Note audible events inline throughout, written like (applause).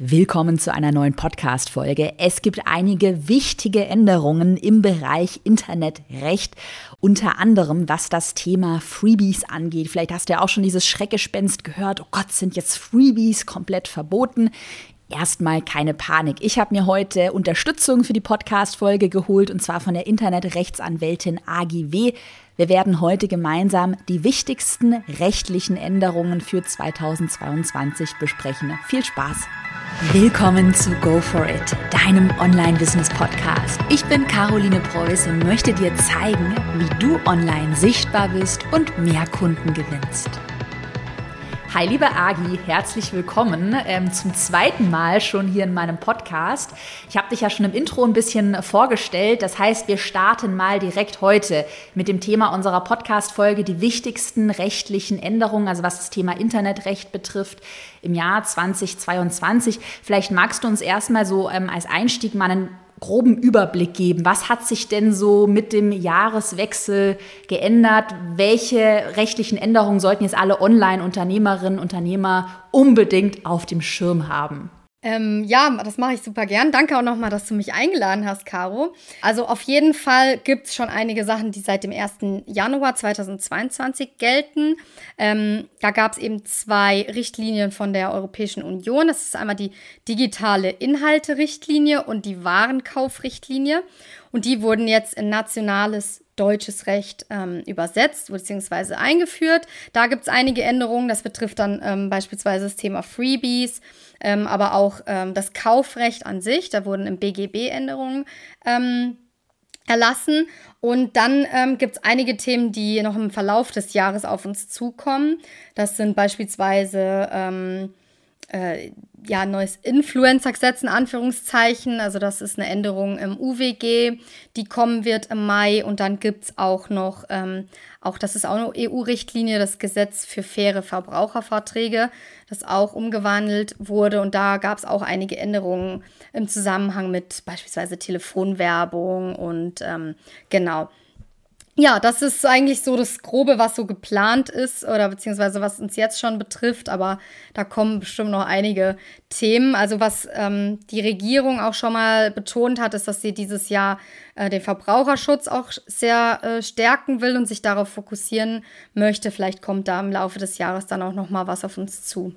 Willkommen zu einer neuen Podcast-Folge. Es gibt einige wichtige Änderungen im Bereich Internetrecht, unter anderem was das Thema Freebies angeht. Vielleicht hast du ja auch schon dieses Schreckgespenst gehört. Oh Gott, sind jetzt Freebies komplett verboten? Erstmal keine Panik. Ich habe mir heute Unterstützung für die Podcast-Folge geholt und zwar von der Internetrechtsanwältin AGW. Wir werden heute gemeinsam die wichtigsten rechtlichen Änderungen für 2022 besprechen. Viel Spaß! Willkommen zu Go For It, deinem Online-Business-Podcast. Ich bin Caroline Preuß und möchte dir zeigen, wie du online sichtbar bist und mehr Kunden gewinnst. Hi, liebe Agi, herzlich willkommen ähm, zum zweiten Mal schon hier in meinem Podcast. Ich habe dich ja schon im Intro ein bisschen vorgestellt. Das heißt, wir starten mal direkt heute mit dem Thema unserer Podcast-Folge, die wichtigsten rechtlichen Änderungen, also was das Thema Internetrecht betrifft im Jahr 2022. Vielleicht magst du uns erstmal so ähm, als Einstieg mal einen groben Überblick geben. Was hat sich denn so mit dem Jahreswechsel geändert? Welche rechtlichen Änderungen sollten jetzt alle Online-Unternehmerinnen, und Unternehmer unbedingt auf dem Schirm haben? Ähm, ja, das mache ich super gern. Danke auch nochmal, dass du mich eingeladen hast, Caro. Also auf jeden Fall gibt es schon einige Sachen, die seit dem 1. Januar 2022 gelten. Ähm, da gab es eben zwei Richtlinien von der Europäischen Union. Das ist einmal die digitale Inhalte-Richtlinie und die Warenkaufrichtlinie. Und die wurden jetzt in nationales deutsches Recht ähm, übersetzt bzw. eingeführt. Da gibt es einige Änderungen. Das betrifft dann ähm, beispielsweise das Thema Freebies, ähm, aber auch ähm, das Kaufrecht an sich. Da wurden im BGB Änderungen ähm, erlassen. Und dann ähm, gibt es einige Themen, die noch im Verlauf des Jahres auf uns zukommen. Das sind beispielsweise ähm, äh, ja, neues Influencer-Gesetz in Anführungszeichen. Also das ist eine Änderung im UWG, die kommen wird im Mai. Und dann gibt es auch noch, ähm, auch das ist auch eine EU-Richtlinie, das Gesetz für faire Verbraucherverträge, das auch umgewandelt wurde. Und da gab es auch einige Änderungen im Zusammenhang mit beispielsweise Telefonwerbung und ähm, genau. Ja, das ist eigentlich so das Grobe, was so geplant ist oder beziehungsweise was uns jetzt schon betrifft, aber da kommen bestimmt noch einige Themen. Also was ähm, die Regierung auch schon mal betont hat, ist, dass sie dieses Jahr äh, den Verbraucherschutz auch sehr äh, stärken will und sich darauf fokussieren möchte. Vielleicht kommt da im Laufe des Jahres dann auch noch mal was auf uns zu.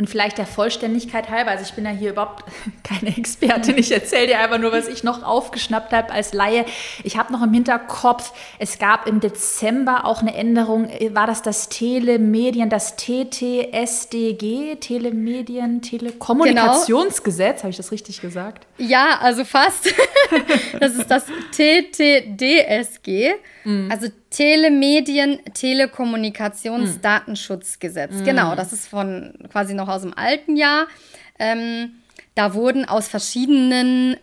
Und vielleicht der Vollständigkeit halber, also ich bin ja hier überhaupt (laughs) keine Expertin, ich erzähle dir einfach nur, was ich noch aufgeschnappt habe als Laie. Ich habe noch im Hinterkopf, es gab im Dezember auch eine Änderung, war das das Telemedien, das TTSDG, Telemedien, Telekommunikationsgesetz, genau. habe ich das richtig gesagt? Ja, also fast. (laughs) das ist das TTDSG, mhm. also Telemedien Telekommunikationsdatenschutzgesetz. Mhm. Genau, das ist von quasi noch aus dem alten Jahr. Ähm, da wurden aus verschiedenen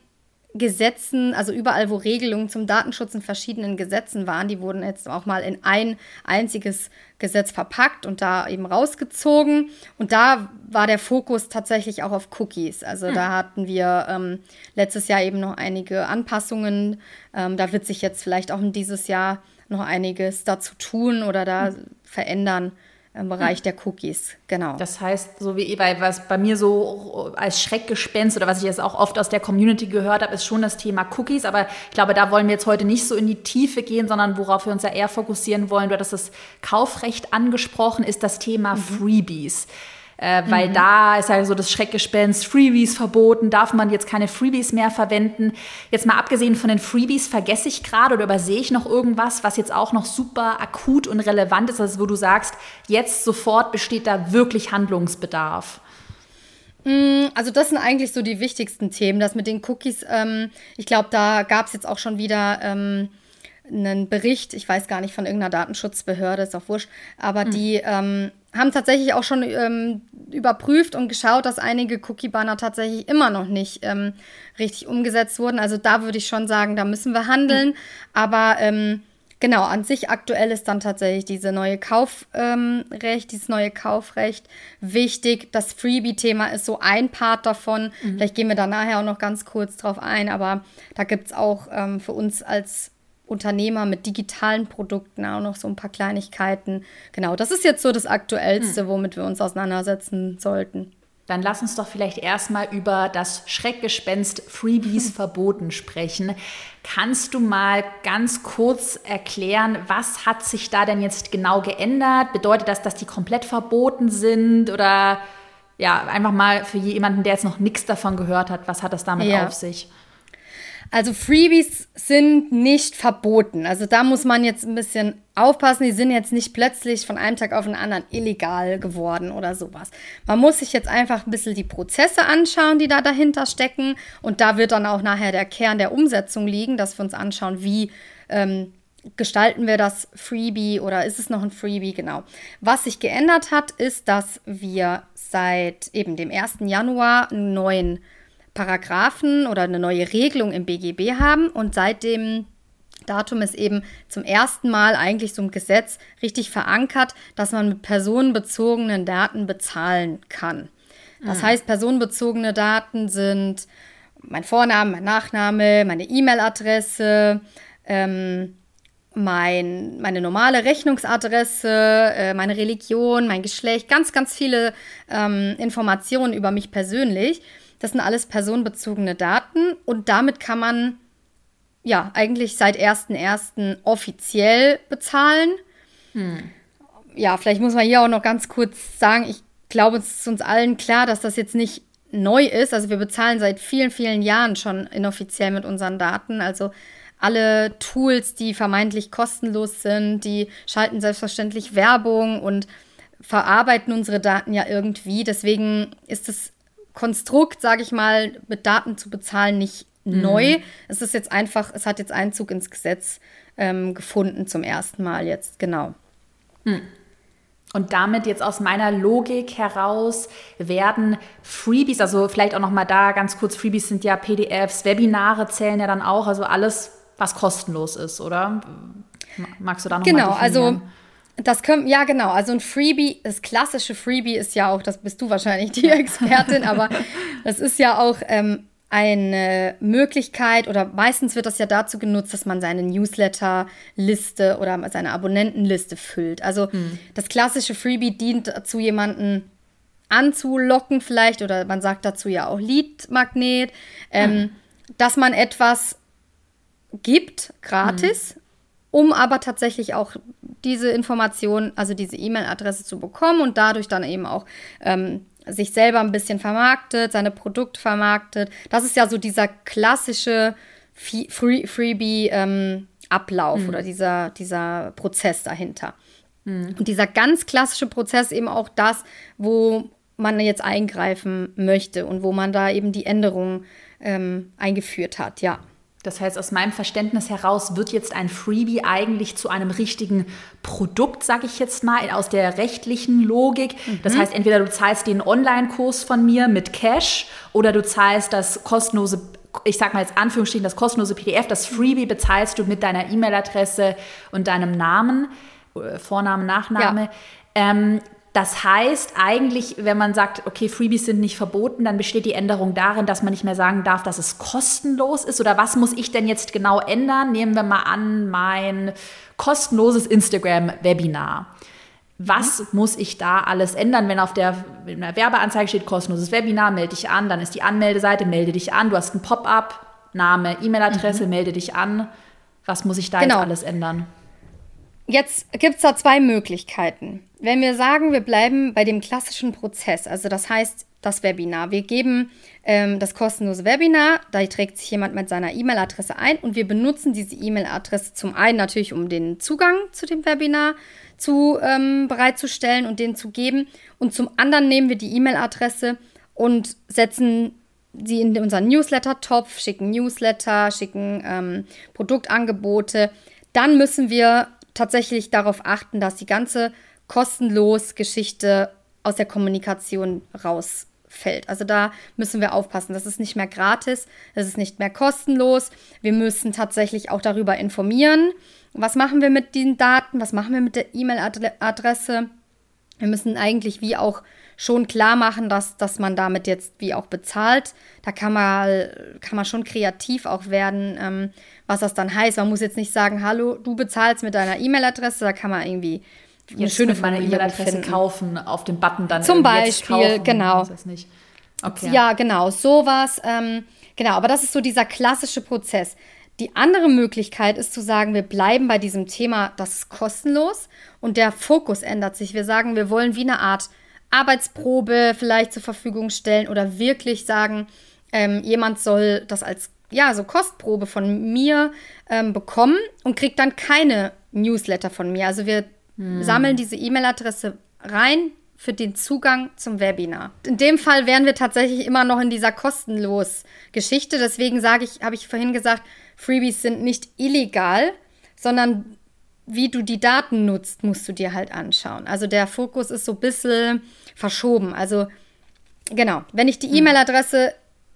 Gesetzen, also überall, wo Regelungen zum Datenschutz in verschiedenen Gesetzen waren, die wurden jetzt auch mal in ein einziges Gesetz verpackt und da eben rausgezogen. Und da war der Fokus tatsächlich auch auf Cookies. Also hm. da hatten wir ähm, letztes Jahr eben noch einige Anpassungen. Ähm, da wird sich jetzt vielleicht auch in dieses Jahr noch einiges dazu tun oder da hm. verändern im Bereich hm. der Cookies, genau. Das heißt, so wie bei was bei mir so als Schreckgespenst oder was ich jetzt auch oft aus der Community gehört habe, ist schon das Thema Cookies. Aber ich glaube, da wollen wir jetzt heute nicht so in die Tiefe gehen, sondern worauf wir uns ja eher fokussieren wollen, du hattest das Kaufrecht angesprochen, ist das Thema mhm. Freebies. Äh, weil mhm. da ist ja so das Schreckgespenst, Freebies verboten, darf man jetzt keine Freebies mehr verwenden. Jetzt mal abgesehen von den Freebies, vergesse ich gerade oder übersehe ich noch irgendwas, was jetzt auch noch super akut und relevant ist, also wo du sagst, jetzt sofort besteht da wirklich Handlungsbedarf. Mm, also das sind eigentlich so die wichtigsten Themen. Das mit den Cookies, ähm, ich glaube, da gab es jetzt auch schon wieder ähm, einen Bericht, ich weiß gar nicht, von irgendeiner Datenschutzbehörde, ist auch wurscht, aber mhm. die ähm, haben tatsächlich auch schon ähm, überprüft und geschaut, dass einige Cookie-Banner tatsächlich immer noch nicht ähm, richtig umgesetzt wurden. Also da würde ich schon sagen, da müssen wir handeln. Mhm. Aber ähm, genau, an sich aktuell ist dann tatsächlich diese neue Kaufrecht, ähm, dieses neue Kaufrecht wichtig. Das Freebie-Thema ist so ein Part davon. Mhm. Vielleicht gehen wir da nachher auch noch ganz kurz drauf ein, aber da gibt es auch ähm, für uns als Unternehmer mit digitalen Produkten auch noch so ein paar Kleinigkeiten. Genau, das ist jetzt so das Aktuellste, hm. womit wir uns auseinandersetzen sollten. Dann lass uns doch vielleicht erstmal über das Schreckgespenst Freebies (laughs) verboten sprechen. Kannst du mal ganz kurz erklären, was hat sich da denn jetzt genau geändert? Bedeutet das, dass die komplett verboten sind oder ja, einfach mal für jemanden, der jetzt noch nichts davon gehört hat, was hat das damit ja. auf sich? Also Freebies sind nicht verboten. Also da muss man jetzt ein bisschen aufpassen. Die sind jetzt nicht plötzlich von einem Tag auf den anderen illegal geworden oder sowas. Man muss sich jetzt einfach ein bisschen die Prozesse anschauen, die da dahinter stecken. Und da wird dann auch nachher der Kern der Umsetzung liegen, dass wir uns anschauen, wie ähm, gestalten wir das Freebie oder ist es noch ein Freebie? Genau. Was sich geändert hat, ist, dass wir seit eben dem 1. Januar einen neuen Paragraphen oder eine neue Regelung im BGB haben und seit dem Datum ist eben zum ersten Mal eigentlich so ein Gesetz richtig verankert, dass man mit personenbezogenen Daten bezahlen kann. Das mhm. heißt, personenbezogene Daten sind mein Vorname, mein Nachname, meine E-Mail-Adresse, ähm, mein, meine normale Rechnungsadresse, äh, meine Religion, mein Geschlecht, ganz, ganz viele ähm, Informationen über mich persönlich. Das sind alles personenbezogene Daten und damit kann man ja eigentlich seit 1.1. offiziell bezahlen. Hm. Ja, vielleicht muss man hier auch noch ganz kurz sagen, ich glaube, es ist uns allen klar, dass das jetzt nicht neu ist. Also wir bezahlen seit vielen, vielen Jahren schon inoffiziell mit unseren Daten. Also alle Tools, die vermeintlich kostenlos sind, die schalten selbstverständlich Werbung und verarbeiten unsere Daten ja irgendwie. Deswegen ist das Konstrukt, sage ich mal, mit Daten zu bezahlen nicht mhm. neu. Es ist jetzt einfach, es hat jetzt Einzug ins Gesetz ähm, gefunden zum ersten Mal jetzt, genau. Hm. Und damit jetzt aus meiner Logik heraus werden Freebies, also vielleicht auch noch mal da ganz kurz, Freebies sind ja PDFs, Webinare zählen ja dann auch, also alles, was kostenlos ist, oder? Magst du da noch genau, mal definieren? also das können, ja genau, also ein Freebie, das klassische Freebie ist ja auch, das bist du wahrscheinlich die Expertin, aber (laughs) das ist ja auch ähm, eine Möglichkeit oder meistens wird das ja dazu genutzt, dass man seine Newsletter-Liste oder seine Abonnentenliste füllt. Also hm. das klassische Freebie dient dazu, jemanden anzulocken vielleicht oder man sagt dazu ja auch Lead-Magnet, ähm, hm. dass man etwas gibt, gratis, hm um aber tatsächlich auch diese Information, also diese E-Mail-Adresse zu bekommen und dadurch dann eben auch ähm, sich selber ein bisschen vermarktet, seine Produkte vermarktet. Das ist ja so dieser klassische Free Freebie-Ablauf ähm, mhm. oder dieser, dieser Prozess dahinter. Mhm. Und dieser ganz klassische Prozess eben auch das, wo man jetzt eingreifen möchte und wo man da eben die Änderungen ähm, eingeführt hat, ja. Das heißt, aus meinem Verständnis heraus wird jetzt ein Freebie eigentlich zu einem richtigen Produkt, sage ich jetzt mal, aus der rechtlichen Logik. Mhm. Das heißt, entweder du zahlst den Online-Kurs von mir mit Cash oder du zahlst das kostenlose ich sag mal jetzt Anführungsstrichen, das kostenlose PDF, das Freebie bezahlst du mit deiner E-Mail-Adresse und deinem Namen, äh, Vorname, Nachname. Ja. Ähm, das heißt eigentlich, wenn man sagt, okay, Freebies sind nicht verboten, dann besteht die Änderung darin, dass man nicht mehr sagen darf, dass es kostenlos ist. Oder was muss ich denn jetzt genau ändern? Nehmen wir mal an, mein kostenloses Instagram-Webinar. Was mhm. muss ich da alles ändern, wenn auf der, in der Werbeanzeige steht kostenloses Webinar, melde dich an, dann ist die Anmeldeseite, melde dich an, du hast ein Pop-up, Name, E-Mail-Adresse, mhm. melde dich an. Was muss ich da genau. jetzt alles ändern? Jetzt gibt es da zwei Möglichkeiten. Wenn wir sagen, wir bleiben bei dem klassischen Prozess, also das heißt das Webinar, wir geben ähm, das kostenlose Webinar, da trägt sich jemand mit seiner E-Mail-Adresse ein und wir benutzen diese E-Mail-Adresse zum einen natürlich, um den Zugang zu dem Webinar zu ähm, bereitzustellen und den zu geben und zum anderen nehmen wir die E-Mail-Adresse und setzen sie in unseren Newsletter-Topf, schicken Newsletter, schicken ähm, Produktangebote. Dann müssen wir tatsächlich darauf achten, dass die ganze kostenlos Geschichte aus der Kommunikation rausfällt. Also da müssen wir aufpassen. Das ist nicht mehr gratis, das ist nicht mehr kostenlos. Wir müssen tatsächlich auch darüber informieren. Was machen wir mit den Daten? Was machen wir mit der E-Mail-Adresse? Wir müssen eigentlich wie auch schon klar machen, dass, dass man damit jetzt wie auch bezahlt. Da kann man, kann man schon kreativ auch werden, ähm, was das dann heißt. Man muss jetzt nicht sagen, hallo, du bezahlst mit deiner E-Mail-Adresse, da kann man irgendwie eine jetzt schöne meine E-Mail-Adresse kaufen, auf dem Button dann Zum Beispiel, genau. Okay. Ja, genau, sowas. Ähm, genau, aber das ist so dieser klassische Prozess. Die andere Möglichkeit ist zu sagen, wir bleiben bei diesem Thema, das ist kostenlos und der Fokus ändert sich. Wir sagen, wir wollen wie eine Art Arbeitsprobe vielleicht zur Verfügung stellen oder wirklich sagen, ähm, jemand soll das als ja, so Kostprobe von mir ähm, bekommen und kriegt dann keine Newsletter von mir. Also wir hm. sammeln diese E-Mail-Adresse rein für den Zugang zum Webinar. In dem Fall wären wir tatsächlich immer noch in dieser kostenlos Geschichte. Deswegen sage ich, habe ich vorhin gesagt, Freebies sind nicht illegal, sondern wie du die Daten nutzt, musst du dir halt anschauen. Also der Fokus ist so ein bisschen verschoben. Also genau, wenn ich die hm. E-Mail-Adresse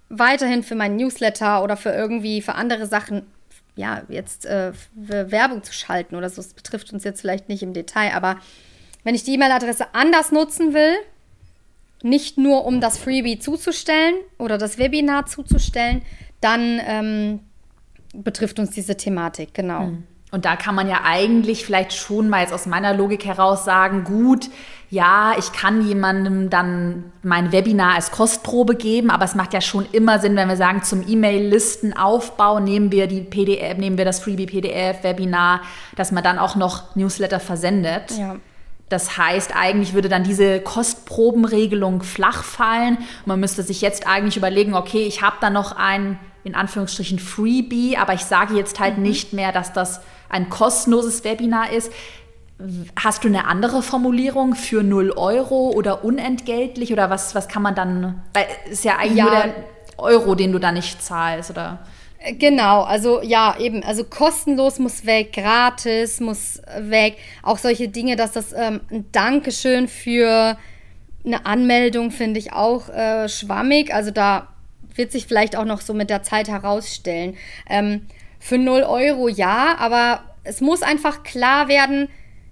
weiterhin für meinen Newsletter oder für irgendwie für andere Sachen, ja, jetzt äh, Werbung zu schalten oder so, das betrifft uns jetzt vielleicht nicht im Detail, aber wenn ich die E-Mail-Adresse anders nutzen will, nicht nur um das Freebie zuzustellen oder das Webinar zuzustellen, dann ähm, betrifft uns diese Thematik, genau. Mhm. Und da kann man ja eigentlich vielleicht schon mal jetzt aus meiner Logik heraus sagen, gut, ja, ich kann jemandem dann mein Webinar als Kostprobe geben, aber es macht ja schon immer Sinn, wenn wir sagen, zum E-Mail-Listenaufbau nehmen wir die PDF, nehmen wir das Freebie PDF Webinar, dass man dann auch noch Newsletter versendet. Ja. Das heißt, eigentlich würde dann diese Kostprobenregelung flach fallen. Man müsste sich jetzt eigentlich überlegen, okay, ich habe da noch ein in Anführungsstrichen Freebie, aber ich sage jetzt halt mhm. nicht mehr, dass das ein kostenloses Webinar ist. Hast du eine andere Formulierung für 0 Euro oder unentgeltlich oder was, was kann man dann, weil es ist ja eigentlich ja. nur der Euro, den du da nicht zahlst, oder? Äh, genau, also ja, eben, also kostenlos muss weg, gratis muss weg. Auch solche Dinge, dass das ähm, ein Dankeschön für eine Anmeldung finde ich auch äh, schwammig. Also da wird sich vielleicht auch noch so mit der Zeit herausstellen. Ähm, für 0 Euro ja, aber es muss einfach klar werden,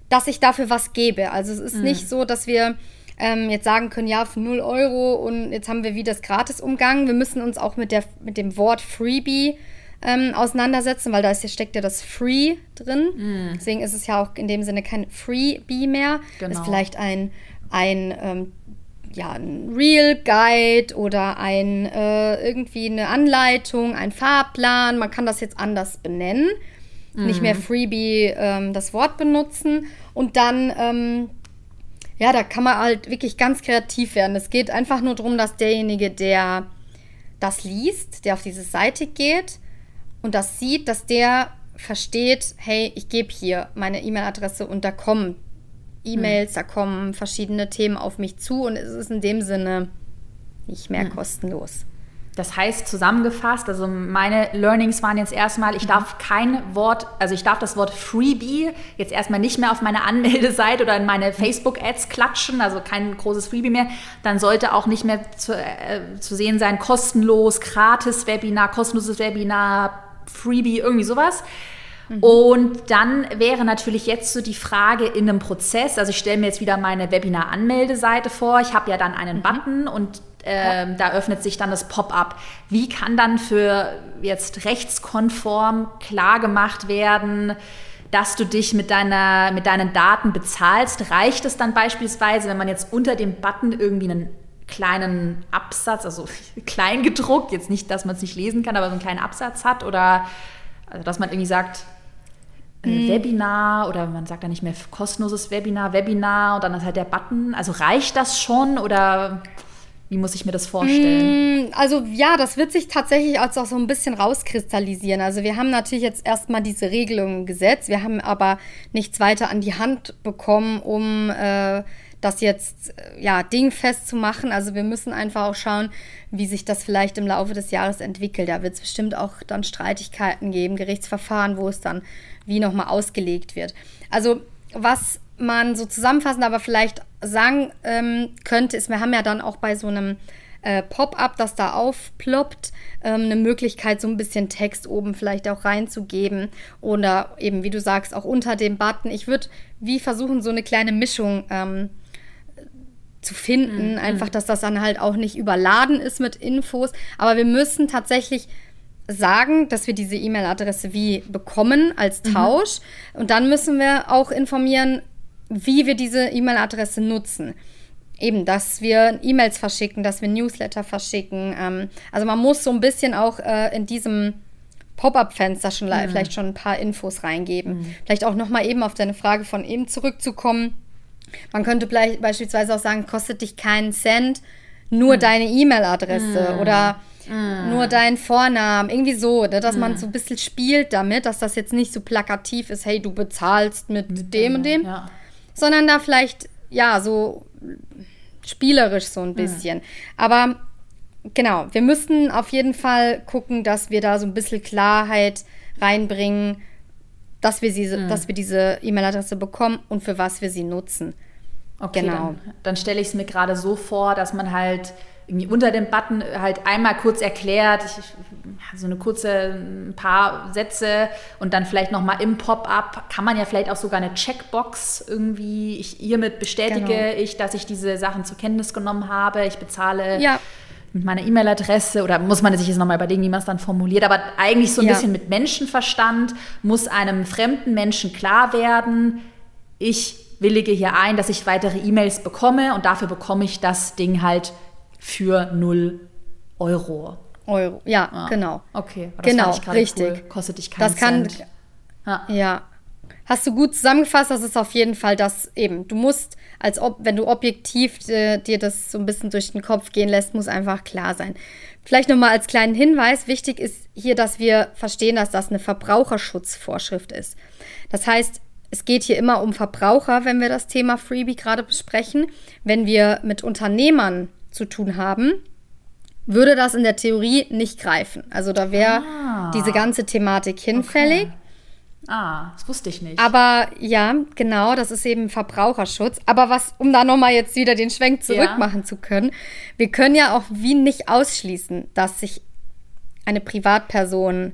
dass ich dafür was gebe. Also es ist mhm. nicht so, dass wir ähm, jetzt sagen können, ja, für 0 Euro und jetzt haben wir wie das gratis umgangen. Wir müssen uns auch mit, der, mit dem Wort Freebie ähm, auseinandersetzen, weil da ist, steckt ja das Free drin. Mhm. Deswegen ist es ja auch in dem Sinne kein Freebie mehr. Genau. Ist vielleicht ein, ein ähm, ja, ein Real Guide oder ein äh, irgendwie eine Anleitung, ein Fahrplan. Man kann das jetzt anders benennen. Mhm. Nicht mehr Freebie ähm, das Wort benutzen. Und dann, ähm, ja, da kann man halt wirklich ganz kreativ werden. Es geht einfach nur darum, dass derjenige, der das liest, der auf diese Seite geht und das sieht, dass der versteht, hey, ich gebe hier meine E-Mail-Adresse und da kommen E-Mails, da kommen verschiedene Themen auf mich zu und es ist in dem Sinne nicht mehr hm. kostenlos. Das heißt zusammengefasst, also meine Learnings waren jetzt erstmal, ich darf kein Wort, also ich darf das Wort Freebie jetzt erstmal nicht mehr auf meine Anmeldeseite oder in meine Facebook-Ads klatschen, also kein großes Freebie mehr. Dann sollte auch nicht mehr zu, äh, zu sehen sein, kostenlos, gratis Webinar, kostenloses Webinar, Freebie, irgendwie sowas. Mhm. Und dann wäre natürlich jetzt so die Frage in einem Prozess, also ich stelle mir jetzt wieder meine Webinar-Anmeldeseite vor, ich habe ja dann einen mhm. Button und ähm, da öffnet sich dann das Pop-up. Wie kann dann für jetzt rechtskonform klar gemacht werden, dass du dich mit, deiner, mit deinen Daten bezahlst? Reicht es dann beispielsweise, wenn man jetzt unter dem Button irgendwie einen kleinen Absatz, also (laughs) klein gedruckt, jetzt nicht, dass man es nicht lesen kann, aber so einen kleinen Absatz hat oder also dass man irgendwie sagt, mhm. Webinar oder man sagt dann nicht mehr kostenloses Webinar, Webinar und dann ist halt der Button. Also reicht das schon oder wie muss ich mir das vorstellen? Mm, also ja, das wird sich tatsächlich als auch so ein bisschen rauskristallisieren. Also wir haben natürlich jetzt erstmal diese Regelungen gesetzt, wir haben aber nichts weiter an die Hand bekommen, um äh, das jetzt äh, ja dingfest zu machen. Also wir müssen einfach auch schauen, wie sich das vielleicht im Laufe des Jahres entwickelt. Da wird es bestimmt auch dann Streitigkeiten geben, Gerichtsverfahren, wo es dann wie nochmal ausgelegt wird. Also was man so zusammenfassend aber vielleicht sagen ähm, könnte, ist, wir haben ja dann auch bei so einem äh, Pop-up, das da aufploppt, ähm, eine Möglichkeit, so ein bisschen Text oben vielleicht auch reinzugeben oder eben, wie du sagst, auch unter dem Button. Ich würde wie versuchen, so eine kleine Mischung ähm, zu finden, mhm. einfach, dass das dann halt auch nicht überladen ist mit Infos. Aber wir müssen tatsächlich sagen, dass wir diese E-Mail-Adresse wie bekommen als mhm. Tausch. Mhm. Und dann müssen wir auch informieren, wie wir diese E-Mail-Adresse nutzen. Eben, dass wir E-Mails verschicken, dass wir Newsletter verschicken. Ähm, also man muss so ein bisschen auch äh, in diesem Pop-up-Fenster schon mhm. vielleicht schon ein paar Infos reingeben. Mhm. Vielleicht auch noch mal eben auf deine Frage von eben zurückzukommen. Man könnte beispielsweise auch sagen, kostet dich keinen Cent, nur mhm. deine E-Mail-Adresse mhm. oder mhm. nur dein Vornamen, irgendwie so, ne, dass man mhm. so ein bisschen spielt damit, dass das jetzt nicht so plakativ ist, hey, du bezahlst mit, mit dem und dem, ja. Sondern da vielleicht, ja, so spielerisch so ein bisschen. Aber genau, wir müssten auf jeden Fall gucken, dass wir da so ein bisschen Klarheit reinbringen, dass wir, sie, mhm. dass wir diese E-Mail-Adresse bekommen und für was wir sie nutzen. Okay, genau. Dann, dann stelle ich es mir gerade so vor, dass man halt unter dem Button halt einmal kurz erklärt, ich, so eine kurze, ein paar Sätze und dann vielleicht nochmal im Pop-up kann man ja vielleicht auch sogar eine Checkbox irgendwie, ich, hiermit bestätige genau. ich, dass ich diese Sachen zur Kenntnis genommen habe, ich bezahle ja. mit meiner E-Mail-Adresse oder muss man sich jetzt nochmal überlegen, wie man es dann formuliert, aber eigentlich so ein ja. bisschen mit Menschenverstand muss einem fremden Menschen klar werden, ich willige hier ein, dass ich weitere E-Mails bekomme und dafür bekomme ich das Ding halt für 0 Euro. Euro, ja, ah, genau. Okay, das genau, richtig. Cool. Kostet dich keinen das kann, Cent. Ja. ja. Hast du gut zusammengefasst, das ist auf jeden Fall das eben. Du musst, als ob, wenn du objektiv äh, dir das so ein bisschen durch den Kopf gehen lässt, muss einfach klar sein. Vielleicht nochmal als kleinen Hinweis, wichtig ist hier, dass wir verstehen, dass das eine Verbraucherschutzvorschrift ist. Das heißt, es geht hier immer um Verbraucher, wenn wir das Thema Freebie gerade besprechen. Wenn wir mit Unternehmern zu tun haben, würde das in der Theorie nicht greifen. Also da wäre ah. diese ganze Thematik hinfällig. Okay. Ah, das wusste ich nicht. Aber ja, genau, das ist eben Verbraucherschutz. Aber was, um da nochmal jetzt wieder den Schwenk zurückmachen ja. zu können, wir können ja auch wie nicht ausschließen, dass sich eine Privatperson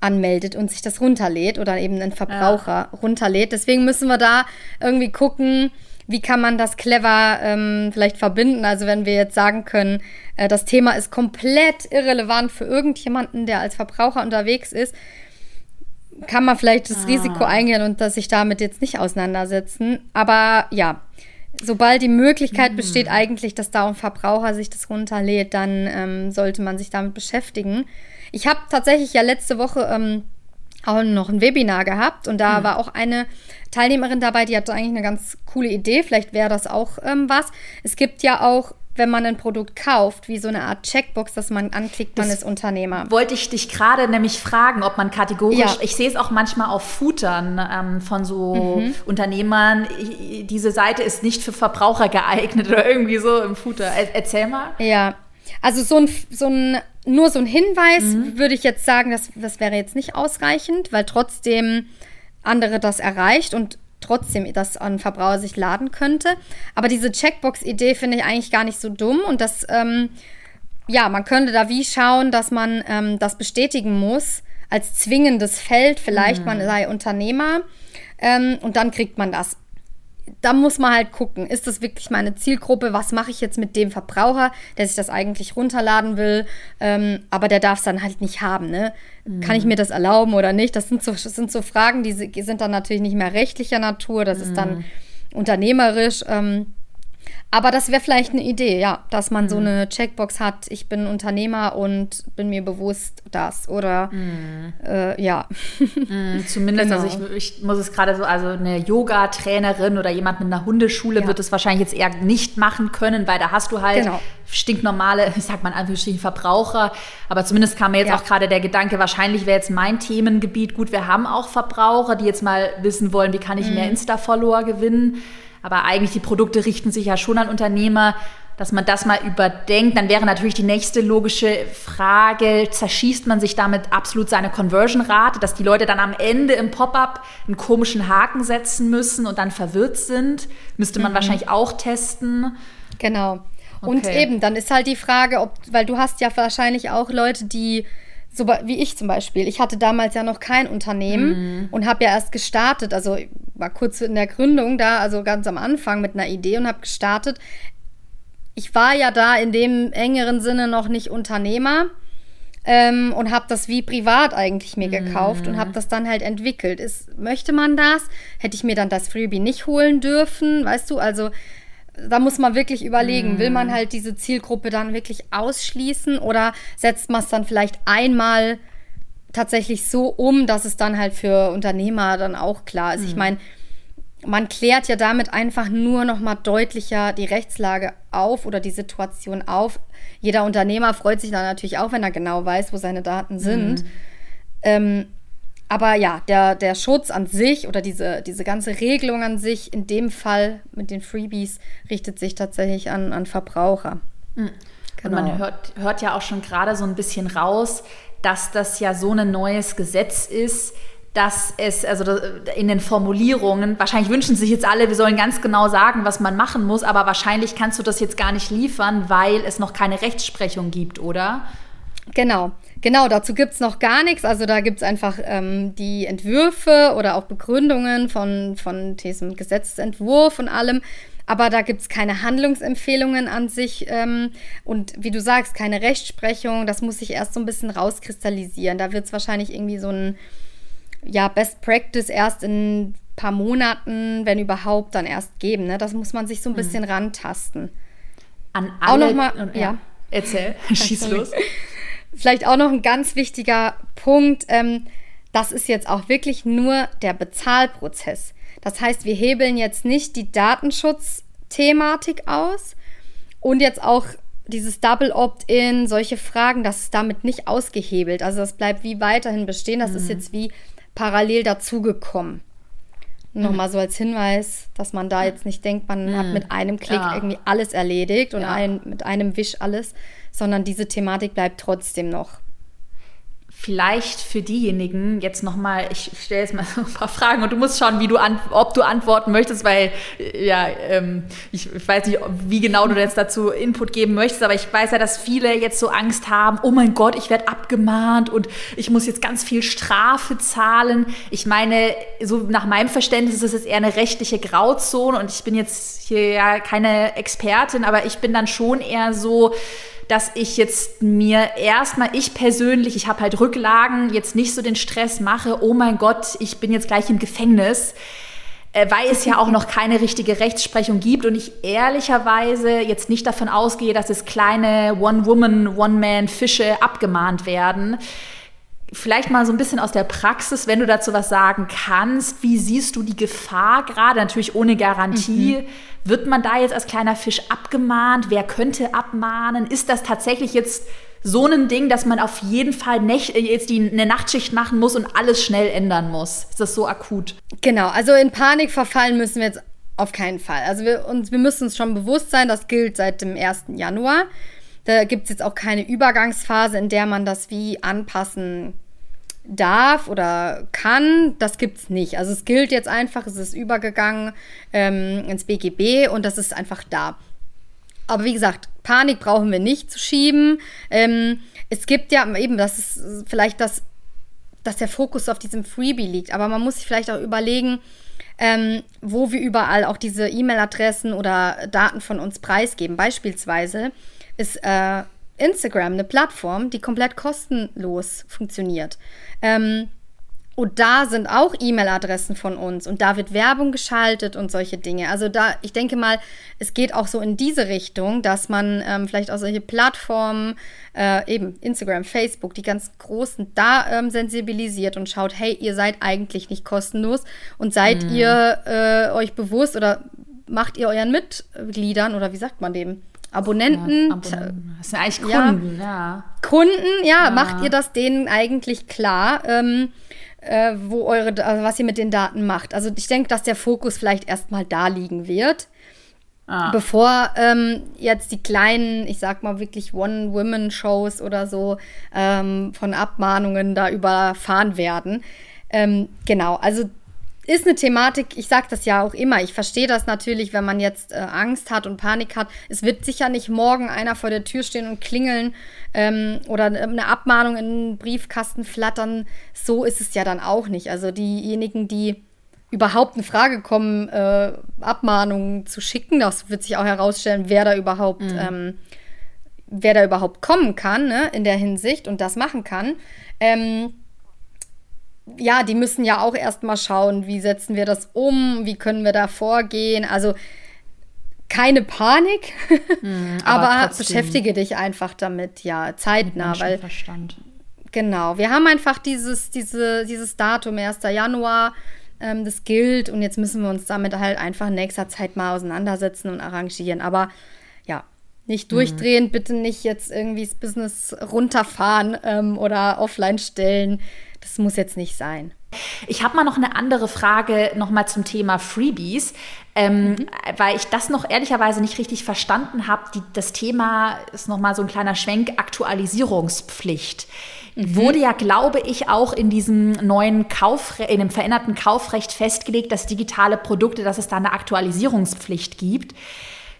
anmeldet und sich das runterlädt oder eben ein Verbraucher ja. runterlädt. Deswegen müssen wir da irgendwie gucken, wie kann man das clever ähm, vielleicht verbinden. Also wenn wir jetzt sagen können, äh, das Thema ist komplett irrelevant für irgendjemanden, der als Verbraucher unterwegs ist, kann man vielleicht das ah. Risiko eingehen und dass sich damit jetzt nicht auseinandersetzen. Aber ja, sobald die Möglichkeit hm. besteht eigentlich, dass da ein Verbraucher sich das runterlädt, dann ähm, sollte man sich damit beschäftigen. Ich habe tatsächlich ja letzte Woche ähm, auch noch ein Webinar gehabt und da mhm. war auch eine Teilnehmerin dabei, die hatte eigentlich eine ganz coole Idee. Vielleicht wäre das auch ähm, was. Es gibt ja auch wenn man ein Produkt kauft, wie so eine Art Checkbox, dass man anklickt, man das ist Unternehmer. Wollte ich dich gerade nämlich fragen, ob man kategorisch, ja. ich sehe es auch manchmal auf Footern ähm, von so mhm. Unternehmern, diese Seite ist nicht für Verbraucher geeignet oder irgendwie so im Footer. Erzähl mal. Ja, also so ein, so ein nur so ein Hinweis mhm. würde ich jetzt sagen, das, das wäre jetzt nicht ausreichend, weil trotzdem andere das erreicht und trotzdem das an Verbraucher sich laden könnte. Aber diese Checkbox-Idee finde ich eigentlich gar nicht so dumm und das, ähm, ja, man könnte da wie schauen, dass man ähm, das bestätigen muss als zwingendes Feld, vielleicht mhm. man sei Unternehmer ähm, und dann kriegt man das da muss man halt gucken, ist das wirklich meine Zielgruppe? Was mache ich jetzt mit dem Verbraucher, der sich das eigentlich runterladen will, ähm, aber der darf es dann halt nicht haben, ne? Mhm. Kann ich mir das erlauben oder nicht? Das sind so, das sind so Fragen, die sind dann natürlich nicht mehr rechtlicher Natur, das mhm. ist dann mhm. unternehmerisch. Ähm, aber das wäre vielleicht eine Idee, ja, dass man mhm. so eine Checkbox hat, ich bin Unternehmer und bin mir bewusst das. Oder mhm. äh, ja. Mhm, (laughs) zumindest, genau. also ich, ich, muss es gerade so, also eine Yoga-Trainerin oder jemand mit einer Hundeschule ja. wird es wahrscheinlich jetzt eher nicht machen können, weil da hast du halt genau. stinknormale, (laughs) ich sag mal in Anführungsstrichen, Verbraucher. Aber zumindest kam mir jetzt ja. auch gerade der Gedanke, wahrscheinlich wäre jetzt mein Themengebiet, gut, wir haben auch Verbraucher, die jetzt mal wissen wollen, wie kann ich mehr mhm. Insta-Follower gewinnen. Aber eigentlich die Produkte richten sich ja schon an Unternehmer, dass man das mal überdenkt. Dann wäre natürlich die nächste logische Frage, zerschießt man sich damit absolut seine Conversion-Rate, dass die Leute dann am Ende im Pop-up einen komischen Haken setzen müssen und dann verwirrt sind? Müsste man mhm. wahrscheinlich auch testen. Genau. Okay. Und eben, dann ist halt die Frage, ob, weil du hast ja wahrscheinlich auch Leute, die so wie ich zum Beispiel. Ich hatte damals ja noch kein Unternehmen mhm. und habe ja erst gestartet, also war kurz in der Gründung da, also ganz am Anfang mit einer Idee und habe gestartet. Ich war ja da in dem engeren Sinne noch nicht Unternehmer. ähm, und habe das wie privat eigentlich mir gekauft mm. und habe das dann halt entwickelt. Ist, möchte man das? Hätte ich mir dann das Freebie nicht holen dürfen, weißt du? Also da muss man wirklich überlegen, will man halt diese Zielgruppe dann wirklich ausschließen oder setzt man es dann vielleicht einmal tatsächlich so um, dass es dann halt für Unternehmer dann auch klar ist. Mm. Ich meine, man klärt ja damit einfach nur noch mal deutlicher die Rechtslage auf oder die Situation auf. Jeder Unternehmer freut sich dann natürlich auch, wenn er genau weiß, wo seine Daten sind. Mhm. Ähm, aber ja, der, der Schutz an sich oder diese, diese ganze Regelung an sich, in dem Fall mit den Freebies, richtet sich tatsächlich an, an Verbraucher. Mhm. Genau. Und man hört, hört ja auch schon gerade so ein bisschen raus, dass das ja so ein neues Gesetz ist, dass es, also in den Formulierungen, wahrscheinlich wünschen sich jetzt alle, wir sollen ganz genau sagen, was man machen muss, aber wahrscheinlich kannst du das jetzt gar nicht liefern, weil es noch keine Rechtsprechung gibt, oder? Genau, genau, dazu gibt es noch gar nichts. Also da gibt es einfach ähm, die Entwürfe oder auch Begründungen von, von diesem Gesetzentwurf und allem. Aber da gibt es keine Handlungsempfehlungen an sich ähm, und wie du sagst, keine Rechtsprechung. Das muss sich erst so ein bisschen rauskristallisieren. Da wird es wahrscheinlich irgendwie so ein ja, Best Practice erst in ein paar Monaten, wenn überhaupt, dann erst geben. Ne? Das muss man sich so ein mhm. bisschen mhm. rantasten. An alle, auch noch mal, ja. ja. Erzähl, (laughs) schieß los. Vielleicht auch noch ein ganz wichtiger Punkt. Ähm, das ist jetzt auch wirklich nur der Bezahlprozess. Das heißt, wir hebeln jetzt nicht die Datenschutzthematik aus und jetzt auch dieses Double Opt-in, solche Fragen, das ist damit nicht ausgehebelt. Also das bleibt wie weiterhin bestehen. Das mhm. ist jetzt wie parallel dazugekommen. Mhm. Nochmal so als Hinweis, dass man da jetzt nicht denkt, man mhm. hat mit einem Klick ja. irgendwie alles erledigt und ja. ein, mit einem Wisch alles, sondern diese Thematik bleibt trotzdem noch vielleicht für diejenigen jetzt nochmal, ich stelle jetzt mal so ein paar Fragen und du musst schauen, wie du an, ob du antworten möchtest, weil ja, ähm, ich, ich, weiß nicht, wie genau du jetzt dazu Input geben möchtest, aber ich weiß ja, dass viele jetzt so Angst haben, oh mein Gott, ich werde abgemahnt und ich muss jetzt ganz viel Strafe zahlen. Ich meine, so nach meinem Verständnis ist es eher eine rechtliche Grauzone und ich bin jetzt hier ja keine Expertin, aber ich bin dann schon eher so, dass ich jetzt mir erstmal, ich persönlich, ich habe halt Rücklagen, jetzt nicht so den Stress mache, oh mein Gott, ich bin jetzt gleich im Gefängnis äh, weil es ja auch noch keine richtige Rechtsprechung gibt und ich ehrlicherweise jetzt nicht davon ausgehe, dass es kleine One-Woman, One-Man-Fische abgemahnt werden. Vielleicht mal so ein bisschen aus der Praxis, wenn du dazu was sagen kannst. Wie siehst du die Gefahr gerade? Natürlich ohne Garantie. Mhm. Wird man da jetzt als kleiner Fisch abgemahnt? Wer könnte abmahnen? Ist das tatsächlich jetzt so ein Ding, dass man auf jeden Fall äh, jetzt die, eine Nachtschicht machen muss und alles schnell ändern muss? Ist das so akut? Genau, also in Panik verfallen müssen wir jetzt auf keinen Fall. Also wir, uns, wir müssen uns schon bewusst sein, das gilt seit dem 1. Januar. Da gibt es jetzt auch keine Übergangsphase, in der man das wie anpassen darf oder kann. Das gibt es nicht. Also es gilt jetzt einfach, es ist übergegangen ähm, ins BGB und das ist einfach da. Aber wie gesagt, Panik brauchen wir nicht zu schieben. Ähm, es gibt ja eben, das ist vielleicht das, dass der Fokus auf diesem Freebie liegt. Aber man muss sich vielleicht auch überlegen, ähm, wo wir überall auch diese E-Mail-Adressen oder Daten von uns preisgeben. Beispielsweise ist äh, Instagram eine Plattform, die komplett kostenlos funktioniert. Ähm, und da sind auch E-Mail-Adressen von uns und da wird Werbung geschaltet und solche Dinge. Also da, ich denke mal, es geht auch so in diese Richtung, dass man ähm, vielleicht auch solche Plattformen, äh, eben Instagram, Facebook, die ganz großen, da ähm, sensibilisiert und schaut, hey, ihr seid eigentlich nicht kostenlos und seid mhm. ihr äh, euch bewusst oder macht ihr euren Mitgliedern oder wie sagt man dem? Abonnenten. Ja, Abonnenten. Das sind eigentlich Kunden, ja. ja. Kunden, ja, ja, macht ihr das denen eigentlich klar, ähm, äh, wo eure, also was ihr mit den Daten macht. Also ich denke, dass der Fokus vielleicht erstmal da liegen wird. Ah. Bevor ähm, jetzt die kleinen, ich sag mal wirklich One-Women-Shows oder so ähm, von Abmahnungen da überfahren werden. Ähm, genau, also ist eine Thematik, ich sage das ja auch immer, ich verstehe das natürlich, wenn man jetzt äh, Angst hat und Panik hat. Es wird sicher nicht morgen einer vor der Tür stehen und klingeln ähm, oder eine Abmahnung in den Briefkasten flattern. So ist es ja dann auch nicht. Also diejenigen, die überhaupt in Frage kommen, äh, Abmahnungen zu schicken, das wird sich auch herausstellen, wer da überhaupt mhm. ähm, wer da überhaupt kommen kann, ne, in der Hinsicht und das machen kann. Ähm, ja, die müssen ja auch erstmal schauen, wie setzen wir das um, wie können wir da vorgehen. Also keine Panik, (laughs) hm, aber, aber beschäftige dich einfach damit, ja, zeitnah, weil Verstand. genau, wir haben einfach dieses, diese, dieses Datum 1. Januar, ähm, das gilt und jetzt müssen wir uns damit halt einfach in nächster Zeit mal auseinandersetzen und arrangieren. Aber ja, nicht durchdrehen, mhm. bitte nicht jetzt irgendwie das Business runterfahren ähm, oder offline stellen. Das muss jetzt nicht sein. Ich habe mal noch eine andere Frage nochmal zum Thema Freebies, ähm, mhm. weil ich das noch ehrlicherweise nicht richtig verstanden habe. Das Thema ist nochmal so ein kleiner Schwenk Aktualisierungspflicht. Mhm. Wurde ja, glaube ich, auch in diesem neuen Kaufrecht, in dem veränderten Kaufrecht festgelegt, dass digitale Produkte, dass es da eine Aktualisierungspflicht gibt.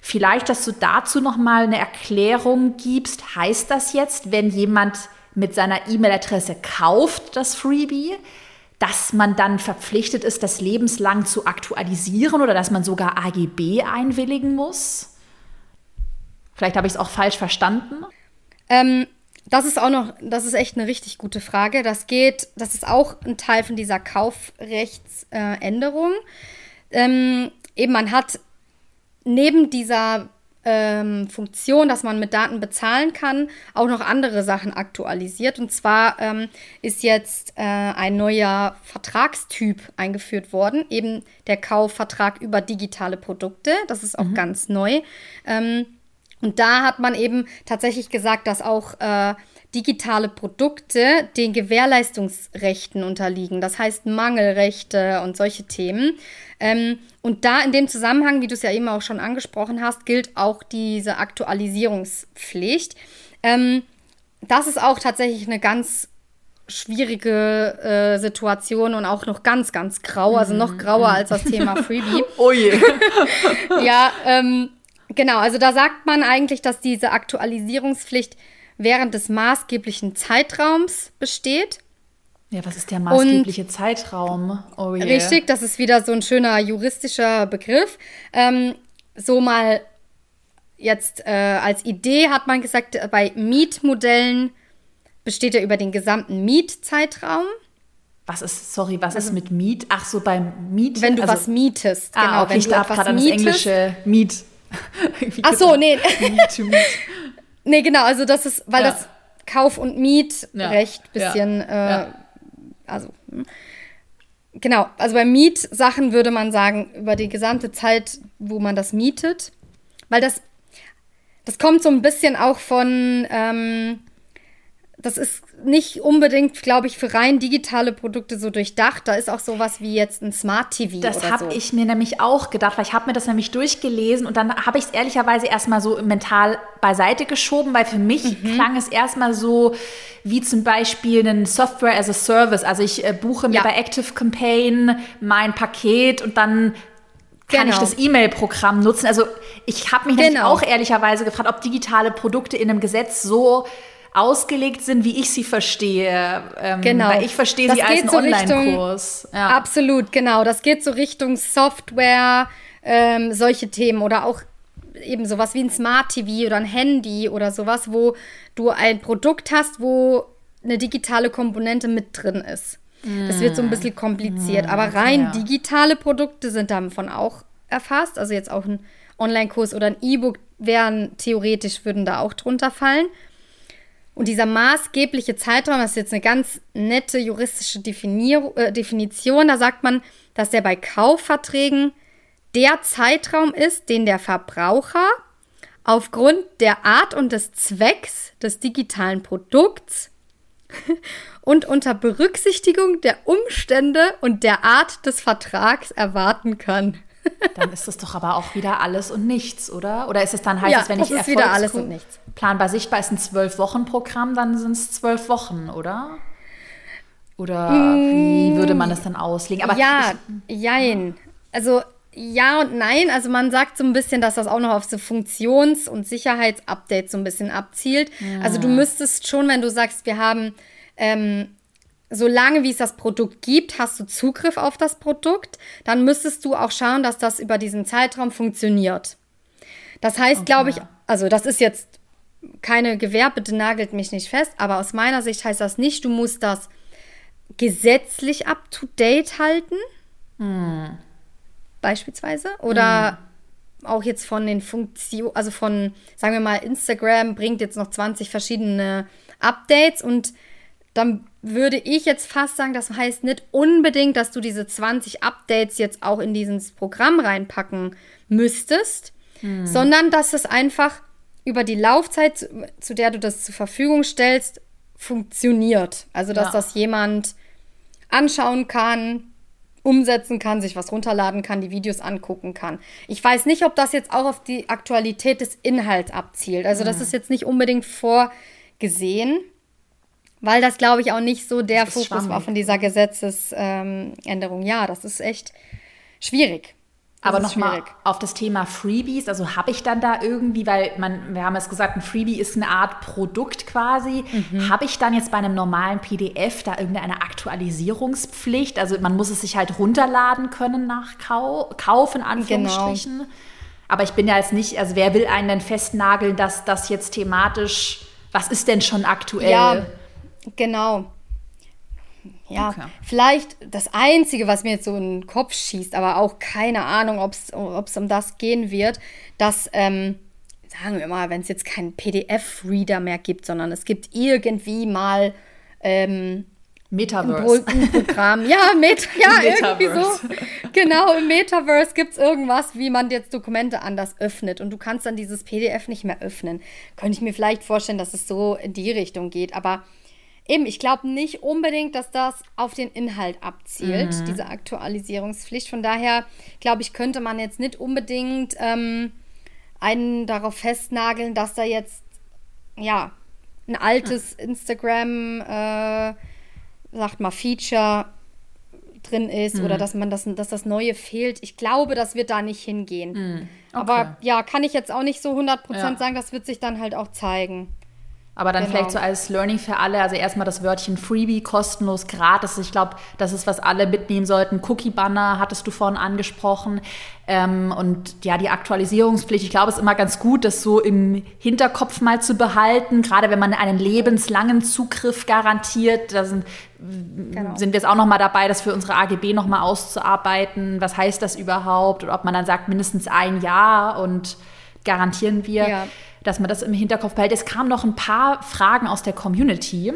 Vielleicht, dass du dazu nochmal eine Erklärung gibst. Heißt das jetzt, wenn jemand mit seiner E-Mail-Adresse kauft, das Freebie, dass man dann verpflichtet ist, das lebenslang zu aktualisieren oder dass man sogar AGB einwilligen muss? Vielleicht habe ich es auch falsch verstanden. Ähm, das ist auch noch, das ist echt eine richtig gute Frage. Das geht, das ist auch ein Teil von dieser Kaufrechtsänderung. Äh, ähm, eben, man hat neben dieser ähm, Funktion, dass man mit Daten bezahlen kann, auch noch andere Sachen aktualisiert. Und zwar ähm, ist jetzt äh, ein neuer Vertragstyp eingeführt worden, eben der Kaufvertrag über digitale Produkte. Das ist auch mhm. ganz neu. Ähm, und da hat man eben tatsächlich gesagt, dass auch äh, digitale Produkte den Gewährleistungsrechten unterliegen. Das heißt Mangelrechte und solche Themen. Ähm, und da in dem Zusammenhang, wie du es ja eben auch schon angesprochen hast, gilt auch diese Aktualisierungspflicht. Ähm, das ist auch tatsächlich eine ganz schwierige äh, Situation und auch noch ganz, ganz grau, also noch mhm. grauer als das Thema (laughs) Freebie. oh je. (laughs) ja, ähm, genau, also da sagt man eigentlich, dass diese Aktualisierungspflicht während des maßgeblichen Zeitraums besteht. Ja, was ist der maßgebliche und, Zeitraum? Oh yeah. Richtig, das ist wieder so ein schöner juristischer Begriff. Ähm, so mal jetzt äh, als Idee hat man gesagt, bei Mietmodellen besteht er über den gesamten Mietzeitraum. Was ist, sorry, was also, ist mit Miet? Ach so, beim Miet? Wenn du also, was mietest, ah, genau. Okay, wenn ich du darf gerade an das englische Miet. (laughs) Ach so, nee. Miet Miet. Nee, genau, also das ist, weil ja. das Kauf- und Mietrecht ja. bisschen ja. Äh, also, hm. genau, also bei Mietsachen würde man sagen, über die gesamte Zeit, wo man das mietet, weil das, das kommt so ein bisschen auch von, ähm, das ist nicht unbedingt, glaube ich, für rein digitale Produkte so durchdacht. Da ist auch sowas wie jetzt ein Smart TV. Das habe so. ich mir nämlich auch gedacht, weil ich habe mir das nämlich durchgelesen und dann habe ich es ehrlicherweise erstmal so mental beiseite geschoben, weil für mich mhm. klang es erstmal so wie zum Beispiel ein Software as a Service. Also ich äh, buche mir ja. bei Active Campaign mein Paket und dann kann genau. ich das E-Mail-Programm nutzen. Also ich habe mich genau. auch ehrlicherweise gefragt, ob digitale Produkte in einem Gesetz so ausgelegt sind, wie ich sie verstehe. Ähm, genau. Weil ich verstehe sie als einen so Online-Kurs. Ja. Absolut, genau. Das geht so Richtung Software, ähm, solche Themen oder auch eben sowas wie ein Smart TV oder ein Handy oder sowas, wo du ein Produkt hast, wo eine digitale Komponente mit drin ist. Das wird so ein bisschen kompliziert. Mm, Aber rein ja. digitale Produkte sind davon auch erfasst. Also jetzt auch ein Online-Kurs oder ein E-Book wären theoretisch, würden da auch drunter fallen. Und dieser maßgebliche Zeitraum, das ist jetzt eine ganz nette juristische Definier äh, Definition, da sagt man, dass der bei Kaufverträgen der Zeitraum ist, den der Verbraucher aufgrund der Art und des Zwecks des digitalen Produkts (laughs) und unter Berücksichtigung der Umstände und der Art des Vertrags erwarten kann. Dann ist es doch aber auch wieder alles und nichts, oder? Oder ist es dann heißt ja, es, wenn ich ist wieder alles und nichts. Planbar sichtbar ist ein zwölf Wochen Programm, dann sind es zwölf Wochen, oder? Oder mm, wie würde man das dann auslegen? Aber ja, ich, jein. Also ja und nein. Also man sagt so ein bisschen, dass das auch noch auf so Funktions- und Sicherheitsupdates so ein bisschen abzielt. Ja. Also du müsstest schon, wenn du sagst, wir haben ähm, solange wie es das Produkt gibt, hast du Zugriff auf das Produkt, dann müsstest du auch schauen, dass das über diesen Zeitraum funktioniert. Das heißt, okay. glaube ich, also das ist jetzt keine Gewehr, bitte nagelt mich nicht fest, aber aus meiner Sicht heißt das nicht, du musst das gesetzlich up to date halten. Hm. Beispielsweise. Oder hm. auch jetzt von den Funktionen, also von, sagen wir mal, Instagram bringt jetzt noch 20 verschiedene Updates und dann würde ich jetzt fast sagen, das heißt nicht unbedingt, dass du diese 20 Updates jetzt auch in dieses Programm reinpacken müsstest, hm. sondern dass es einfach über die Laufzeit, zu, zu, der du das zur Verfügung stellst, funktioniert. Also, dass ja. das jemand anschauen kann, umsetzen kann, sich was runterladen kann, die Videos angucken kann. Ich weiß nicht, ob das jetzt auch auf die Aktualität des Inhalts abzielt. Also, das hm. ist jetzt nicht unbedingt vorgesehen. Weil das, glaube ich, auch nicht so der Fokus schwammig. war von dieser Gesetzesänderung. Ja, das ist echt schwierig. Aber nochmal auf das Thema Freebies, also habe ich dann da irgendwie, weil man, wir haben es gesagt, ein Freebie ist eine Art Produkt quasi. Mhm. Habe ich dann jetzt bei einem normalen PDF da irgendeine Aktualisierungspflicht? Also man muss es sich halt runterladen können nach Kau Kauf, in Anführungsstrichen. Genau. Aber ich bin ja jetzt nicht, also wer will einen denn festnageln, dass das jetzt thematisch, was ist denn schon aktuell? Ja, genau. Ja, okay. vielleicht das Einzige, was mir jetzt so in den Kopf schießt, aber auch keine Ahnung, ob es um das gehen wird, dass, ähm, sagen wir mal, wenn es jetzt keinen PDF-Reader mehr gibt, sondern es gibt irgendwie mal ähm, Metaverse. Ein Programm. Ja, Met (laughs) ja irgendwie so. Genau, im Metaverse gibt es irgendwas, wie man jetzt Dokumente anders öffnet. Und du kannst dann dieses PDF nicht mehr öffnen. Könnte ich mir vielleicht vorstellen, dass es so in die Richtung geht. Aber Eben, ich glaube nicht unbedingt, dass das auf den Inhalt abzielt, mhm. diese Aktualisierungspflicht. Von daher, glaube ich, könnte man jetzt nicht unbedingt ähm, einen darauf festnageln, dass da jetzt, ja, ein altes mhm. Instagram, äh, sagt mal, Feature drin ist mhm. oder dass man das, dass das Neue fehlt. Ich glaube, das wird da nicht hingehen. Mhm. Okay. Aber ja, kann ich jetzt auch nicht so 100% ja. sagen, das wird sich dann halt auch zeigen. Aber dann genau. vielleicht so als Learning für alle, also erstmal das Wörtchen Freebie, kostenlos, gratis. Ich glaube, das ist, was alle mitnehmen sollten. Cookie-Banner hattest du vorhin angesprochen. Ähm, und ja, die Aktualisierungspflicht, ich glaube, es ist immer ganz gut, das so im Hinterkopf mal zu behalten, gerade wenn man einen lebenslangen Zugriff garantiert. Da sind, genau. sind wir jetzt auch noch mal dabei, das für unsere AGB noch mal auszuarbeiten. Was heißt das überhaupt? Oder ob man dann sagt, mindestens ein Jahr und garantieren wir. Ja dass man das im Hinterkopf behält. Es kamen noch ein paar Fragen aus der Community.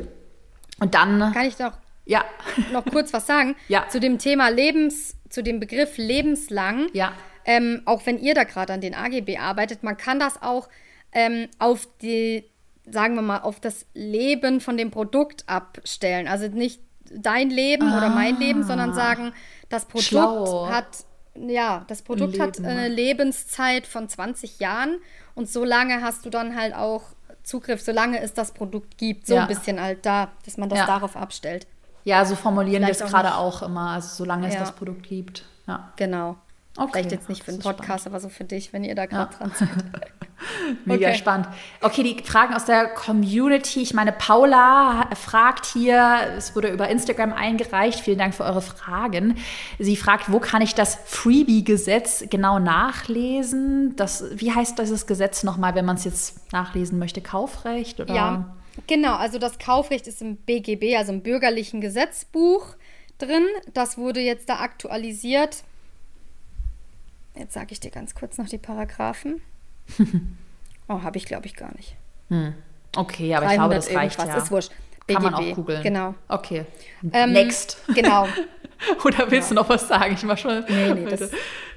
Und dann. Kann ich doch ja. (laughs) noch kurz was sagen? ja. Zu dem Thema Lebens, zu dem Begriff lebenslang. Ja. Ähm, auch wenn ihr da gerade an den AGB arbeitet, man kann das auch ähm, auf die, sagen wir mal, auf das Leben von dem Produkt abstellen. Also nicht dein Leben ah. oder mein Leben, sondern sagen, das Produkt Schlau. hat ja, das Produkt hat eine Lebenszeit von 20 Jahren und so lange hast du dann halt auch Zugriff, solange es das Produkt gibt, so ja. ein bisschen halt da, dass man das ja. darauf abstellt. Ja, so formulieren wir es gerade auch immer, also solange es das Produkt gibt. Ja. Genau. Okay. Vielleicht jetzt nicht für den Podcast, aber so für dich, wenn ihr da gerade ja. dran seid. (laughs) (laughs) Mega okay. spannend. Okay, die Fragen aus der Community. Ich meine, Paula fragt hier, es wurde über Instagram eingereicht. Vielen Dank für eure Fragen. Sie fragt, wo kann ich das Freebie-Gesetz genau nachlesen? Das, wie heißt dieses Gesetz nochmal, wenn man es jetzt nachlesen möchte? Kaufrecht? Oder? Ja, genau. Also das Kaufrecht ist im BGB, also im bürgerlichen Gesetzbuch drin. Das wurde jetzt da aktualisiert Jetzt sage ich dir ganz kurz noch die Paragraphen. (laughs) oh, habe ich, glaube ich, gar nicht. Hm. Okay, aber ich glaube, das reicht ja. ist wurscht. BGB. Kann man auch googeln. Genau. Okay. Ähm, Next. Genau. (laughs) Oder willst ja. du noch was sagen? Ich mach schon. Nee, nee, das,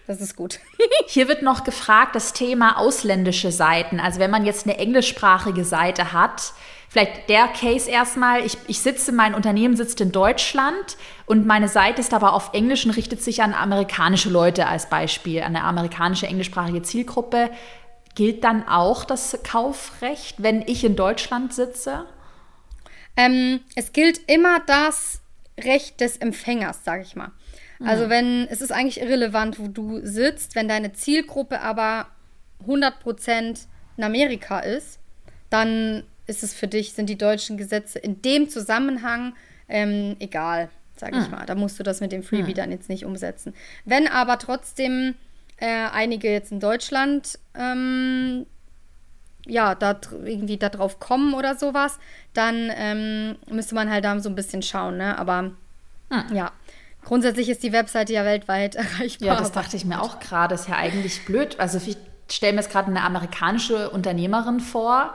das ist gut. (laughs) Hier wird noch gefragt, das Thema ausländische Seiten. Also wenn man jetzt eine englischsprachige Seite hat, vielleicht der Case erstmal, ich, ich sitze, mein Unternehmen sitzt in Deutschland und meine Seite ist aber auf Englisch und richtet sich an amerikanische Leute als Beispiel, an eine amerikanische englischsprachige Zielgruppe. Gilt dann auch das Kaufrecht, wenn ich in Deutschland sitze? Ähm, es gilt immer das Recht des Empfängers, sage ich mal. Also mhm. wenn, es ist eigentlich irrelevant, wo du sitzt, wenn deine Zielgruppe aber 100% in Amerika ist, dann ist es für dich, sind die deutschen Gesetze in dem Zusammenhang ähm, egal, sage ich hm. mal. Da musst du das mit dem Freebie hm. dann jetzt nicht umsetzen. Wenn aber trotzdem äh, einige jetzt in Deutschland ähm, ja, da irgendwie darauf kommen oder sowas, dann ähm, müsste man halt da so ein bisschen schauen, ne? Aber hm. ja. Grundsätzlich ist die Webseite ja weltweit (laughs) erreichbar. Ja, das dachte ich mir auch gerade. Ist ja eigentlich blöd. Also ich stelle mir jetzt gerade eine amerikanische Unternehmerin vor,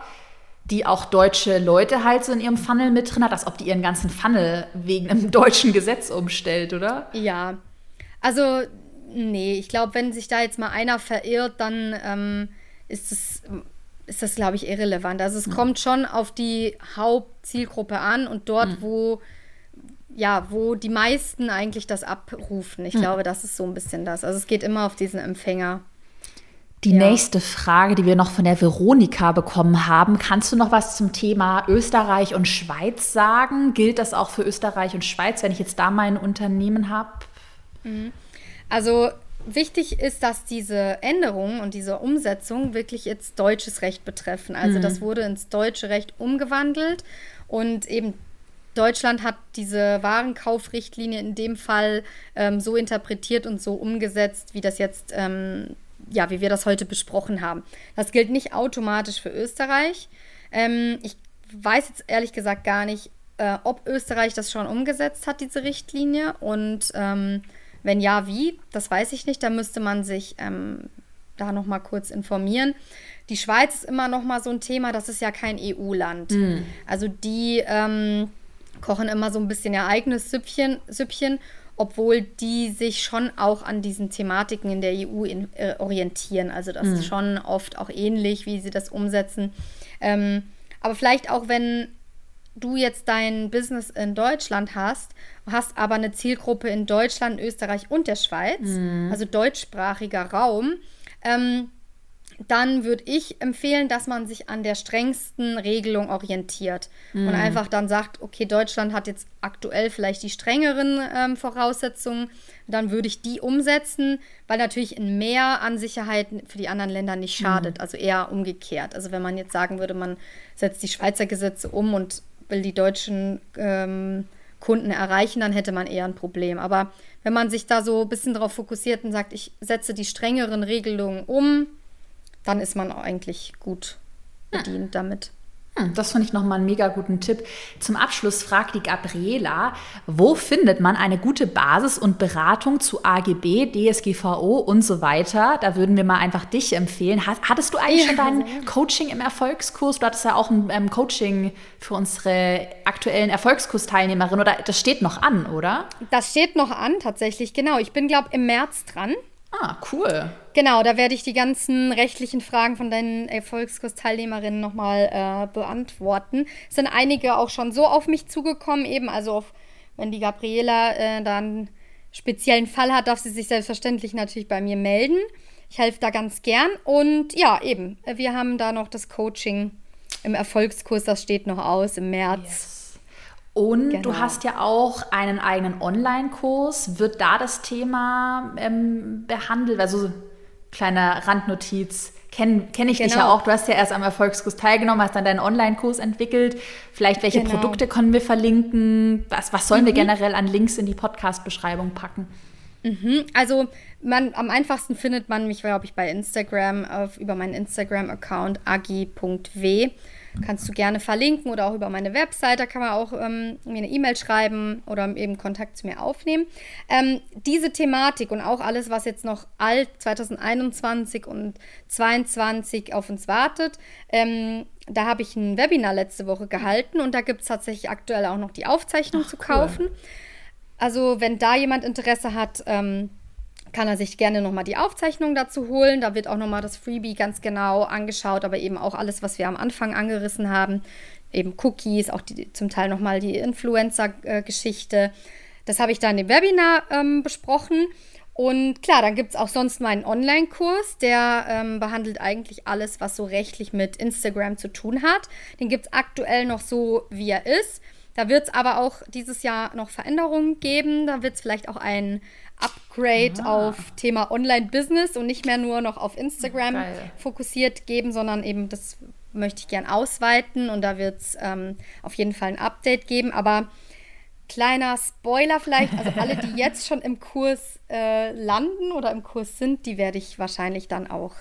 die auch deutsche Leute halt so in ihrem Funnel mit drin hat, als ob die ihren ganzen Funnel wegen einem (laughs) deutschen Gesetz umstellt, oder? Ja. Also, nee, ich glaube, wenn sich da jetzt mal einer verirrt, dann ähm, ist es ist das, glaube ich, irrelevant. Also es mhm. kommt schon auf die Hauptzielgruppe an und dort, mhm. wo ja, wo die meisten eigentlich das abrufen. Ich mhm. glaube, das ist so ein bisschen das. Also es geht immer auf diesen Empfänger. Die ja. nächste Frage, die wir noch von der Veronika bekommen haben, kannst du noch was zum Thema Österreich und Schweiz sagen? Gilt das auch für Österreich und Schweiz, wenn ich jetzt da mein Unternehmen habe? Mhm. Also wichtig ist, dass diese Änderungen und diese Umsetzung wirklich jetzt deutsches Recht betreffen. Also mhm. das wurde ins deutsche Recht umgewandelt und eben Deutschland hat diese Warenkaufrichtlinie in dem Fall ähm, so interpretiert und so umgesetzt, wie das jetzt, ähm, ja, wie wir das heute besprochen haben. Das gilt nicht automatisch für Österreich. Ähm, ich weiß jetzt ehrlich gesagt gar nicht, äh, ob Österreich das schon umgesetzt hat, diese Richtlinie und ähm, wenn ja, wie? Das weiß ich nicht. Da müsste man sich ähm, da noch mal kurz informieren. Die Schweiz ist immer noch mal so ein Thema. Das ist ja kein EU-Land. Mhm. Also die ähm, kochen immer so ein bisschen ihr eigenes Süppchen, Süppchen, obwohl die sich schon auch an diesen Thematiken in der EU in, äh, orientieren. Also das mhm. ist schon oft auch ähnlich, wie sie das umsetzen. Ähm, aber vielleicht auch, wenn du jetzt dein Business in Deutschland hast, hast aber eine Zielgruppe in Deutschland, Österreich und der Schweiz, mhm. also deutschsprachiger Raum, ähm, dann würde ich empfehlen, dass man sich an der strengsten Regelung orientiert mhm. und einfach dann sagt, okay, Deutschland hat jetzt aktuell vielleicht die strengeren ähm, Voraussetzungen, dann würde ich die umsetzen, weil natürlich ein Mehr an Sicherheit für die anderen Länder nicht schadet, mhm. also eher umgekehrt. Also wenn man jetzt sagen würde, man setzt die Schweizer Gesetze um und will die deutschen ähm, Kunden erreichen, dann hätte man eher ein Problem. Aber wenn man sich da so ein bisschen darauf fokussiert und sagt, ich setze die strengeren Regelungen um, dann ist man eigentlich gut bedient ja. damit. Hm, das fand ich nochmal einen mega guten Tipp. Zum Abschluss fragt die Gabriela, wo findet man eine gute Basis und Beratung zu AGB, DSGVO und so weiter? Da würden wir mal einfach dich empfehlen. Hattest du eigentlich ja. schon dein Coaching im Erfolgskurs? Du hattest ja auch ein ähm, Coaching für unsere aktuellen Erfolgskursteilnehmerinnen oder das steht noch an, oder? Das steht noch an, tatsächlich, genau. Ich bin, glaube ich, im März dran. Ah, cool. Genau, da werde ich die ganzen rechtlichen Fragen von deinen Erfolgskurs-Teilnehmerinnen nochmal äh, beantworten. Es sind einige auch schon so auf mich zugekommen, eben, also auf, wenn die Gabriela äh, dann speziellen Fall hat, darf sie sich selbstverständlich natürlich bei mir melden. Ich helfe da ganz gern. Und ja, eben, wir haben da noch das Coaching im Erfolgskurs, das steht noch aus im März. Yes. Und genau. du hast ja auch einen eigenen Online-Kurs. Wird da das Thema ähm, behandelt? Also kleine Randnotiz. Kenne kenn ich genau. dich ja genau. auch. Du hast ja erst am Erfolgskurs teilgenommen, hast dann deinen Online-Kurs entwickelt. Vielleicht welche genau. Produkte können wir verlinken? Was, was sollen mhm. wir generell an Links in die Podcast-Beschreibung packen? Mhm. Also man, am einfachsten findet man mich, glaube ich, bei Instagram auf, über meinen Instagram-Account agi.w kannst du gerne verlinken oder auch über meine Website. Da kann man auch ähm, mir eine E-Mail schreiben oder eben Kontakt zu mir aufnehmen. Ähm, diese Thematik und auch alles, was jetzt noch alt 2021 und 2022 auf uns wartet, ähm, da habe ich ein Webinar letzte Woche gehalten und da gibt es tatsächlich aktuell auch noch die Aufzeichnung Ach, zu kaufen. Cool. Also, wenn da jemand Interesse hat, ähm, kann er sich gerne nochmal die Aufzeichnung dazu holen. Da wird auch nochmal das Freebie ganz genau angeschaut, aber eben auch alles, was wir am Anfang angerissen haben. Eben Cookies, auch die, zum Teil nochmal die Influencer-Geschichte. Das habe ich da in dem Webinar ähm, besprochen. Und klar, dann gibt es auch sonst meinen Online-Kurs, der ähm, behandelt eigentlich alles, was so rechtlich mit Instagram zu tun hat. Den gibt es aktuell noch so, wie er ist. Da wird es aber auch dieses Jahr noch Veränderungen geben. Da wird es vielleicht auch ein Upgrade Aha. auf Thema Online-Business und nicht mehr nur noch auf Instagram Geil. fokussiert geben, sondern eben das möchte ich gern ausweiten und da wird es ähm, auf jeden Fall ein Update geben. Aber kleiner Spoiler vielleicht, also alle, die (laughs) jetzt schon im Kurs äh, landen oder im Kurs sind, die werde ich wahrscheinlich dann auch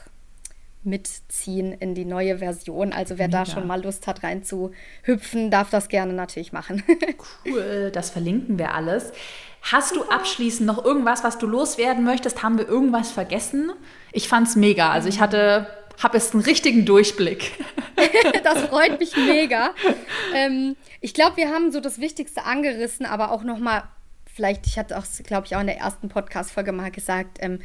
mitziehen in die neue Version. Also wer Mega. da schon mal Lust hat, reinzuhüpfen, darf das gerne natürlich machen. (laughs) cool, das verlinken wir alles. Hast du abschließend noch irgendwas, was du loswerden möchtest? Haben wir irgendwas vergessen? Ich fand's mega. Also ich hatte habe jetzt einen richtigen Durchblick. (laughs) das freut mich (laughs) mega. Ähm, ich glaube, wir haben so das Wichtigste angerissen, aber auch noch mal, vielleicht, ich hatte auch, glaube ich, auch in der ersten Podcast-Folge mal gesagt, ähm,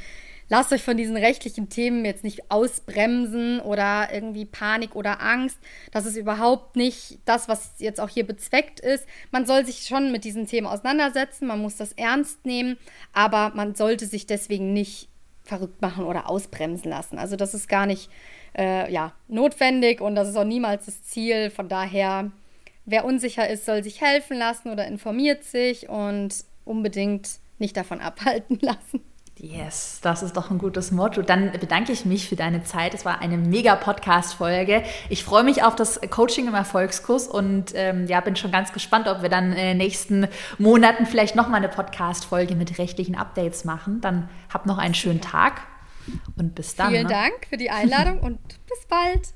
lasst euch von diesen rechtlichen Themen jetzt nicht ausbremsen oder irgendwie Panik oder Angst. Das ist überhaupt nicht das, was jetzt auch hier bezweckt ist. Man soll sich schon mit diesen Themen auseinandersetzen, man muss das ernst nehmen, aber man sollte sich deswegen nicht verrückt machen oder ausbremsen lassen. Also das ist gar nicht äh, ja, notwendig und das ist auch niemals das Ziel. Von daher, wer unsicher ist, soll sich helfen lassen oder informiert sich und unbedingt nicht davon (laughs) abhalten lassen. Yes, das ist doch ein gutes Motto. Dann bedanke ich mich für deine Zeit. Es war eine mega Podcast-Folge. Ich freue mich auf das Coaching im Erfolgskurs und ähm, ja, bin schon ganz gespannt, ob wir dann in den nächsten Monaten vielleicht nochmal eine Podcast-Folge mit rechtlichen Updates machen. Dann hab noch einen schönen Tag und bis dann. Vielen ne? Dank für die Einladung und bis bald.